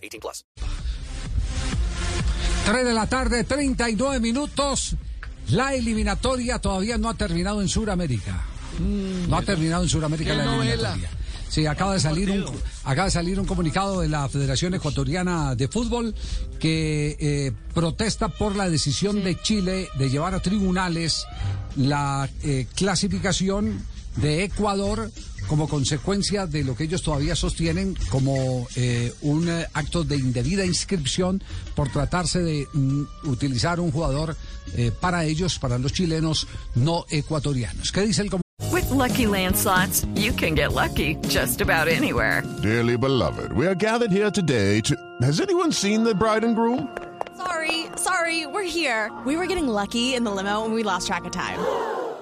18 plus. 3 de la tarde, 39 minutos. La eliminatoria todavía no ha terminado en Sudamérica. No ha terminado en Sudamérica la eliminatoria. Sí, acaba de salir un acaba de salir un comunicado de la Federación Ecuatoriana de Fútbol que eh, protesta por la decisión de Chile de llevar a tribunales la eh, clasificación de Ecuador como consecuencia de lo que ellos todavía sostienen como eh, un eh, acto de indebida inscripción por tratarse de mm, utilizar un jugador eh, para ellos, para los chilenos no ecuatorianos. ¿Qué dice el? With lucky landslots, you can get lucky just about anywhere. Dearly beloved, we are gathered here today to. Has anyone seen the bride and groom? Sorry, sorry, we're here. We were getting lucky in the limo and we lost track of time.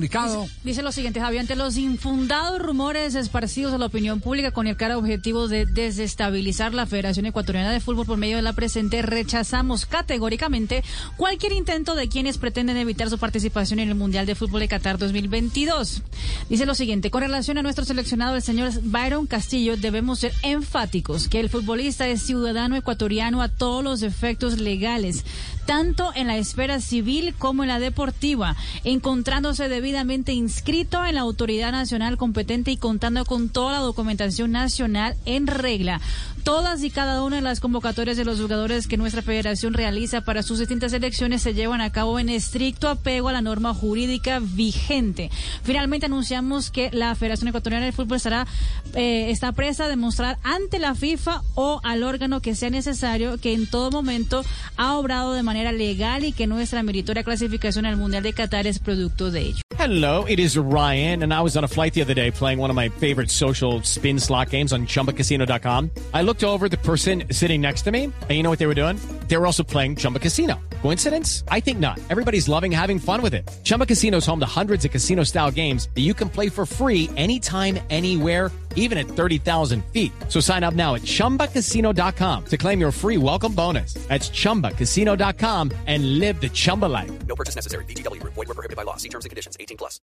Comunicado? Dice lo siguiente, Javier, ante los infundados rumores esparcidos a la opinión pública con el cara objetivo de desestabilizar la Federación Ecuatoriana de Fútbol por medio de la presente, rechazamos categóricamente cualquier intento de quienes pretenden evitar su participación en el Mundial de Fútbol de Qatar 2022. Dice lo siguiente, con relación a nuestro seleccionado, el señor Byron Castillo, debemos ser enfáticos que el futbolista es ciudadano ecuatoriano a todos los efectos legales, tanto en la esfera civil como en la deportiva, encontrándose debidamente inscrito en la autoridad nacional competente y contando con toda la documentación nacional en regla. Todas y cada una de las convocatorias de los jugadores que nuestra federación realiza para sus distintas elecciones se llevan a cabo en estricto apego a la norma jurídica vigente. Finalmente anunciamos que la Federación Ecuatoriana de Fútbol estará eh, está presa a demostrar ante la FIFA o al órgano que sea necesario que en todo momento ha obrado de manera legal y que nuestra meritoria clasificación al Mundial de Qatar es producto de ello. Hello, it is Ryan, and I was on a flight the other day playing one of my favorite social spin slot games on ChumbaCasino.com. I looked over the person sitting next to me, and you know what they were doing? They were also playing Chumba Casino. Coincidence? I think not. Everybody's loving having fun with it. Chumba Casino is home to hundreds of casino-style games that you can play for free anytime, anywhere even at 30,000 feet. So sign up now at ChumbaCasino.com to claim your free welcome bonus. That's ChumbaCasino.com and live the Chumba life. No purchase necessary. BGW. Void prohibited by law. See terms and conditions. 18 plus.